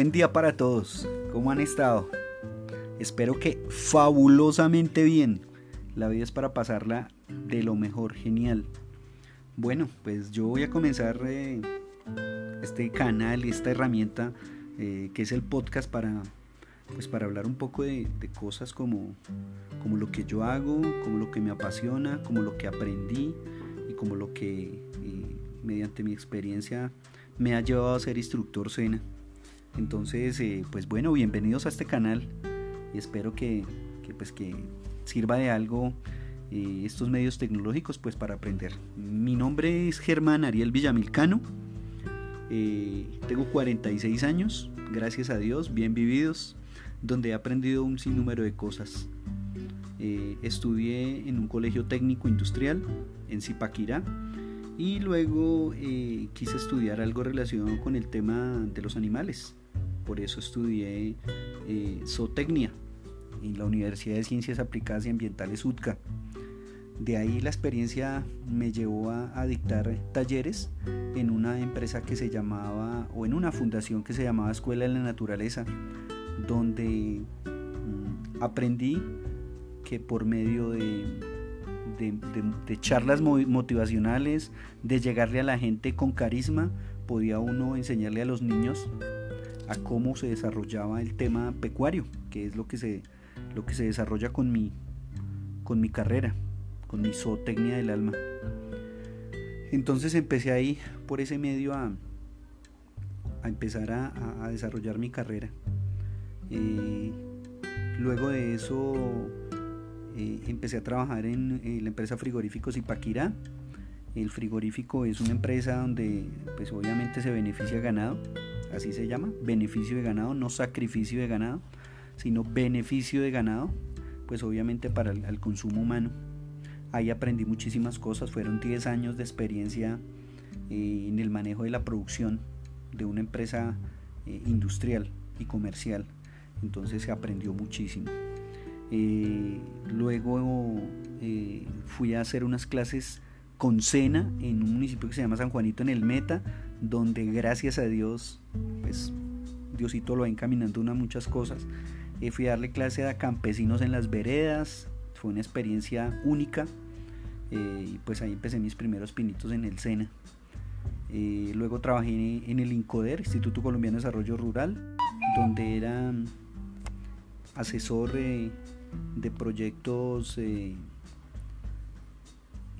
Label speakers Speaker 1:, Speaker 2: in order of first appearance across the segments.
Speaker 1: buen día para todos. ¿Cómo han estado? Espero que fabulosamente bien. La vida es para pasarla de lo mejor, genial. Bueno, pues yo voy a comenzar eh, este canal, esta herramienta eh, que es el podcast para, pues para hablar un poco de, cosas como, como lo que yo hago, como lo que me apasiona, como lo que aprendí y como lo que eh, mediante mi experiencia me ha llevado a ser instructor Sena. Entonces, eh, pues bueno, bienvenidos a este canal y espero que, pues que sirva de algo eh, estos medios tecnológicos pues para aprender. Mi nombre es Germán Ariel Villamilcano, eh, tengo 46 años, gracias a Dios, bien vividos, donde he aprendido un sinnúmero de cosas. estudié en un colegio técnico industrial en Zipaquirá y luego quise estudiar algo relacionado con el tema de los animales por eso estudié eh, zootecnia en la Universidad de Ciencias Aplicadas y Ambientales UTCA. De ahí la experiencia me llevó a, dictar talleres en una empresa que se llamaba, o en una fundación que se llamaba Escuela de la Naturaleza, donde mm, aprendí que por medio de, de, charlas motivacionales, de llegarle a la gente con carisma, podía uno enseñarle a los niños a cómo se desarrollaba el tema pecuario, que es lo que se, lo que se desarrolla con mi, con mi carrera, con mi zootecnia del alma. Entonces empecé ahí por ese medio a, a empezar a, desarrollar mi carrera. Eh, luego de eso eh, empecé a trabajar en, la empresa Frigoríficos Ipaquirá. El frigorífico es una empresa donde pues obviamente se beneficia ganado así se llama, beneficio de ganado, no sacrificio de ganado, sino beneficio de ganado, pues obviamente para el, consumo humano. Ahí aprendí muchísimas cosas, fueron 10 años de experiencia eh, en el manejo de la producción de una empresa eh, industrial y comercial, entonces se aprendió muchísimo. Eh, luego fui a hacer unas clases con cena en un municipio que se llama San Juanito en el Meta, donde gracias a Dios, pues Diosito lo va encaminando a muchas cosas. Eh, fui a darle clase a campesinos en las veredas, fue una experiencia única eh, y pues ahí empecé mis primeros pinitos en el SENA. Eh, luego trabajé en el INCODER, Instituto Colombiano de Desarrollo Rural, donde era asesor de proyectos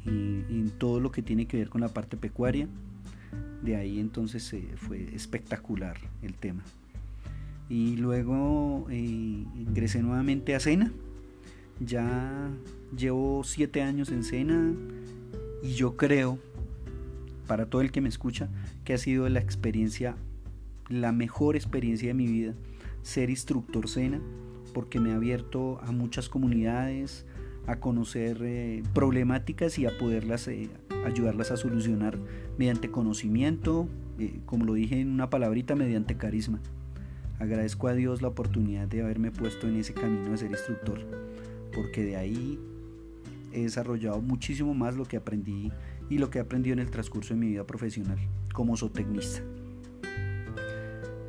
Speaker 1: y, en todo lo que tiene que ver con la parte pecuaria. De ahí entonces fue espectacular el tema. Y luego eh, ingresé nuevamente a Sena. Ya llevo siete años en Sena y yo creo, para todo el que me escucha, que ha sido la experiencia, la mejor experiencia de mi vida, ser instructor Sena, porque me ha abierto a muchas comunidades, a conocer eh, problemáticas y a poderlas eh, ayudarlas a solucionar mediante conocimiento, eh, como lo dije en una palabrita, mediante carisma. Agradezco a Dios la oportunidad de haberme puesto en ese camino de ser instructor, porque de ahí he desarrollado muchísimo más lo que aprendí y lo que he aprendido en el transcurso de mi vida profesional como zootecnista.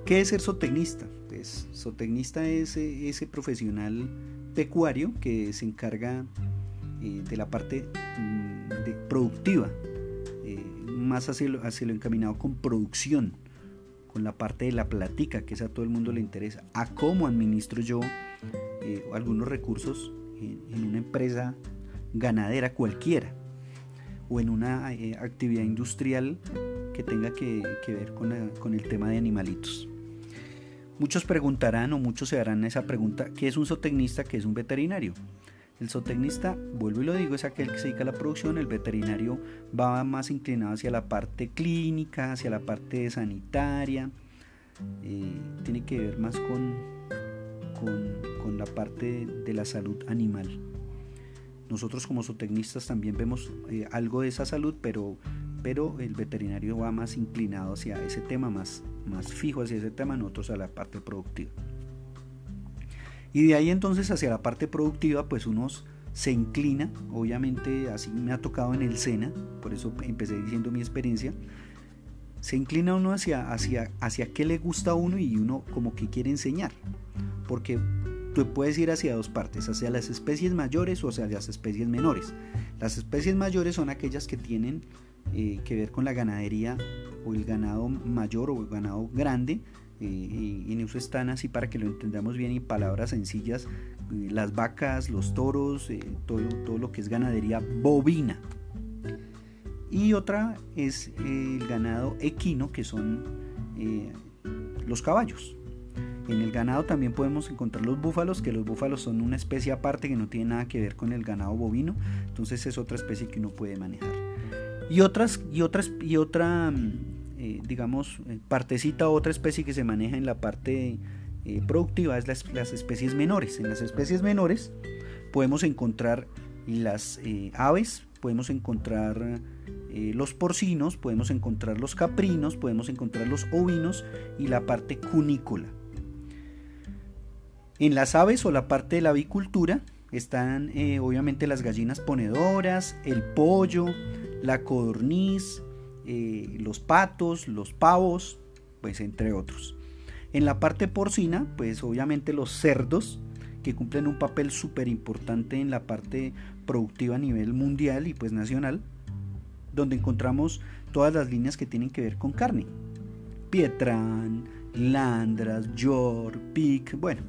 Speaker 1: ¿Qué es ser zootecnista? Pues zootecnista es ese profesional pecuario que se encarga eh, de la parte mm, de productiva, eh, más hacia lo, encaminado con producción, con la parte de la platica, que es a todo el mundo le interesa, a cómo administro yo eh, algunos recursos en, una empresa ganadera cualquiera o en una actividad industrial que tenga que, ver con el tema de animalitos. Muchos preguntarán o muchos se harán esa pregunta, ¿qué es un zootecnista? ¿Qué es un veterinario? El zootecnista, vuelvo y lo digo, es aquel que se dedica a la producción, el veterinario va más inclinado hacia la parte clínica, hacia la parte sanitaria, eh, tiene que ver más con, con, la parte de la salud animal. Nosotros como zootecnistas también vemos eh, algo de esa salud, pero pero el veterinario va más inclinado hacia ese tema, más, más fijo hacia ese tema, nosotros a la parte productiva. Y de ahí entonces hacia la parte productiva, pues uno se inclina, obviamente así me ha tocado en el SENA, por eso empecé diciendo mi experiencia, se inclina uno hacia, hacia, hacia qué le gusta a uno y uno como que quiere enseñar. Porque tú puedes ir hacia dos partes, hacia las especies mayores o hacia las especies menores. Las especies mayores son aquellas que tienen eh, que ver con la ganadería o el ganado mayor o el ganado grande. Eh, y en eso están así para que lo entendamos bien y palabras sencillas, eh, las vacas, los toros, todo, todo lo que es ganadería bovina. Y otra es el ganado equino, que son los caballos. En el ganado también podemos encontrar los búfalos, que los búfalos son una especie aparte que no tiene nada que ver con el ganado bovino, entonces es otra especie que uno puede manejar. Y otras y otras y otra mm, eh, digamos eh, partecita otra especie que se maneja en la parte eh, productiva es las, las, especies menores. En las especies menores podemos encontrar las aves, podemos encontrar los porcinos, podemos encontrar los caprinos, podemos encontrar los ovinos y la parte cunícola. En las aves o la parte de la avicultura están obviamente las gallinas ponedoras, el pollo, la codorniz, eh, los patos, los pavos, pues entre otros. En la parte porcina, pues obviamente los cerdos, que cumplen un papel súper importante en la parte productiva a nivel mundial y pues nacional, donde encontramos todas las líneas que tienen que ver con carne. Pietran, Landras, York, Pic, bueno,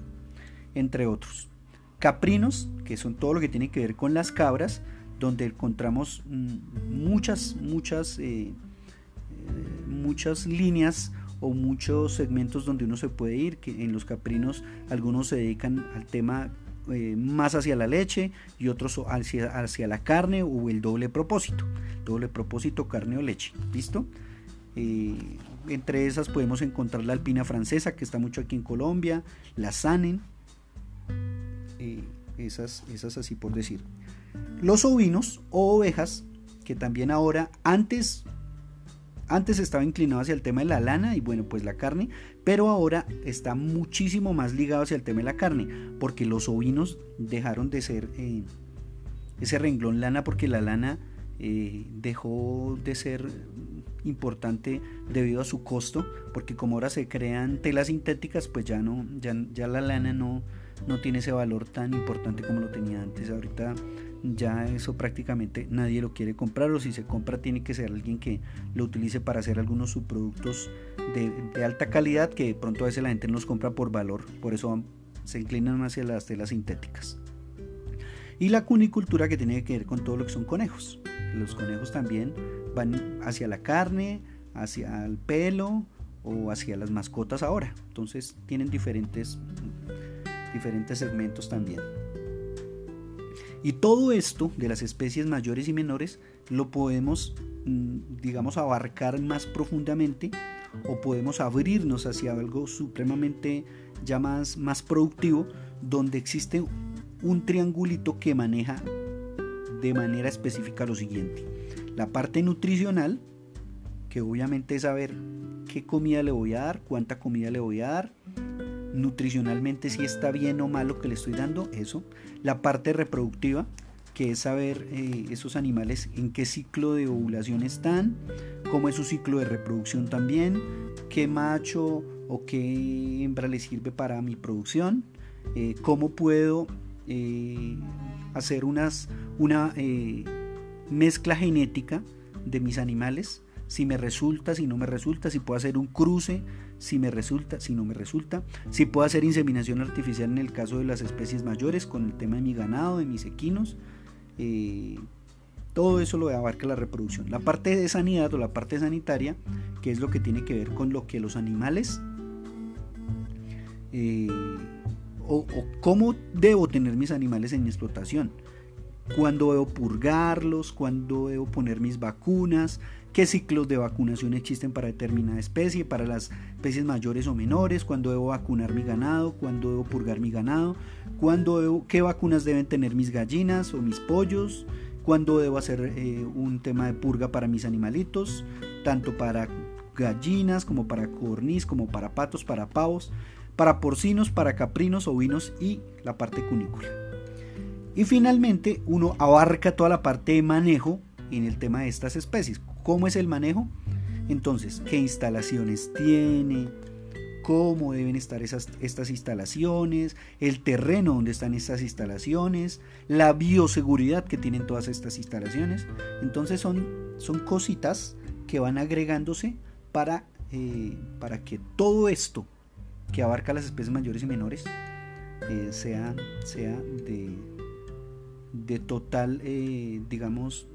Speaker 1: entre otros. Caprinos, que son todo lo que tiene que ver con las cabras, donde encontramos mm, muchas, muchas, eh, eh, muchas líneas o muchos segmentos donde uno se puede ir, que en los caprinos algunos se dedican al tema eh, más hacia la leche y otros hacia, hacia, la carne o el doble propósito, doble propósito carne o leche, ¿listo? entre esas podemos encontrar la alpina francesa que está mucho aquí en Colombia, la sanen, esas, esas así por decir. Los ovinos o ovejas, que también ahora, antes, antes estaba inclinado hacia el tema de la lana y bueno, pues la carne, pero ahora está muchísimo más ligado hacia el tema de la carne, porque los ovinos dejaron de ser eh, ese renglón lana, porque la lana eh, dejó de ser importante debido a su costo, porque como ahora se crean telas sintéticas, pues ya no, ya, ya la lana no, no tiene ese valor tan importante como lo tenía antes. Ahorita ya eso prácticamente nadie lo quiere comprar o si se compra tiene que ser alguien que lo utilice para hacer algunos subproductos de, alta calidad que de pronto a veces la gente no los compra por valor, por eso se inclinan hacia las telas sintéticas. Y la cunicultura que tiene que ver con todo lo que son conejos. Los conejos también van hacia la carne, hacia el pelo o hacia las mascotas ahora. Entonces tienen diferentes diferentes segmentos también. Y todo esto de las especies mayores y menores lo podemos, mm, digamos, abarcar más profundamente o podemos abrirnos hacia algo supremamente ya más, más productivo, donde existe un triangulito que maneja de manera específica lo siguiente. La parte nutricional, que obviamente es saber qué comida le voy a dar, cuánta comida le voy a dar, nutricionalmente si está bien o mal lo que le estoy dando, eso. La parte reproductiva, que es saber eh, esos animales en qué ciclo de ovulación están, cómo es su ciclo de reproducción también, qué macho o qué hembra le sirve para mi producción, eh, cómo puedo eh, hacer unas, una mezcla genética de mis animales, si me resulta, si no me resulta, si puedo hacer un cruce si me resulta, si no me resulta, si puedo hacer inseminación artificial en el caso de las especies mayores con el tema de mi ganado, de mis equinos. Eh, todo eso lo abarca la reproducción. La parte de sanidad o la parte sanitaria, que es lo que tiene que ver con lo que los animales eh, o, o, cómo debo tener mis animales en mi explotación. Cuándo debo purgarlos, cuándo debo poner mis vacunas, qué ciclos de vacunación existen para determinada especie, para las especies mayores o menores, cuándo debo vacunar mi ganado, cuándo debo purgar mi ganado, cuándo qué vacunas deben tener mis gallinas o mis pollos, cuándo debo hacer eh, un tema de purga para mis animalitos, tanto para gallinas como para corniz, como para patos, para pavos, para porcinos, para caprinos, ovinos y la parte cunícula. Y finalmente uno abarca toda la parte de manejo en el tema de estas especies. ¿Cómo es el manejo? Entonces, ¿qué instalaciones tiene? cómo deben estar esas, estas instalaciones, el terreno donde están estas instalaciones, la bioseguridad que tienen todas estas instalaciones. Entonces son, son cositas que van agregándose para, eh, para que todo esto que abarca las especies mayores y menores eh, sea, sea de, de total, eh, digamos,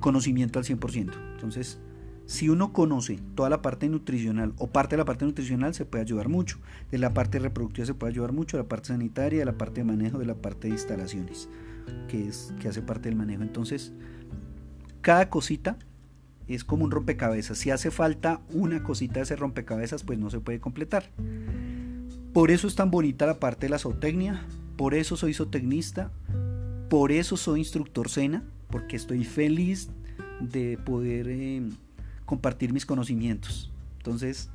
Speaker 1: conocimiento al 100%. Entonces, si uno conoce toda la parte nutricional o parte de la parte nutricional se puede ayudar mucho, de la parte reproductiva se puede ayudar mucho, de la parte sanitaria, de la parte de manejo, de la parte de instalaciones, que es que hace parte del manejo. Entonces, cada cosita es como un rompecabezas. Si hace falta una cosita de ese rompecabezas, pues no se puede completar. Por eso es tan bonita la parte de la zootecnia, por eso soy zootecnista, por eso soy instructor SENA, porque estoy feliz de poder eh, compartir mis conocimientos. Entonces,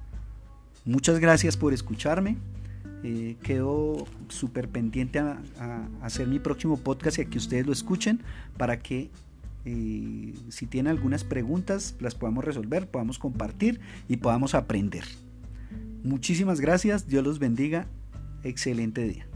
Speaker 1: muchas gracias por escucharme. Eh, quedo súper pendiente a, hacer mi próximo podcast y a que ustedes lo escuchen para que eh, si tienen algunas preguntas las podamos resolver, podamos compartir y podamos aprender. Muchísimas gracias, Dios los bendiga, excelente día.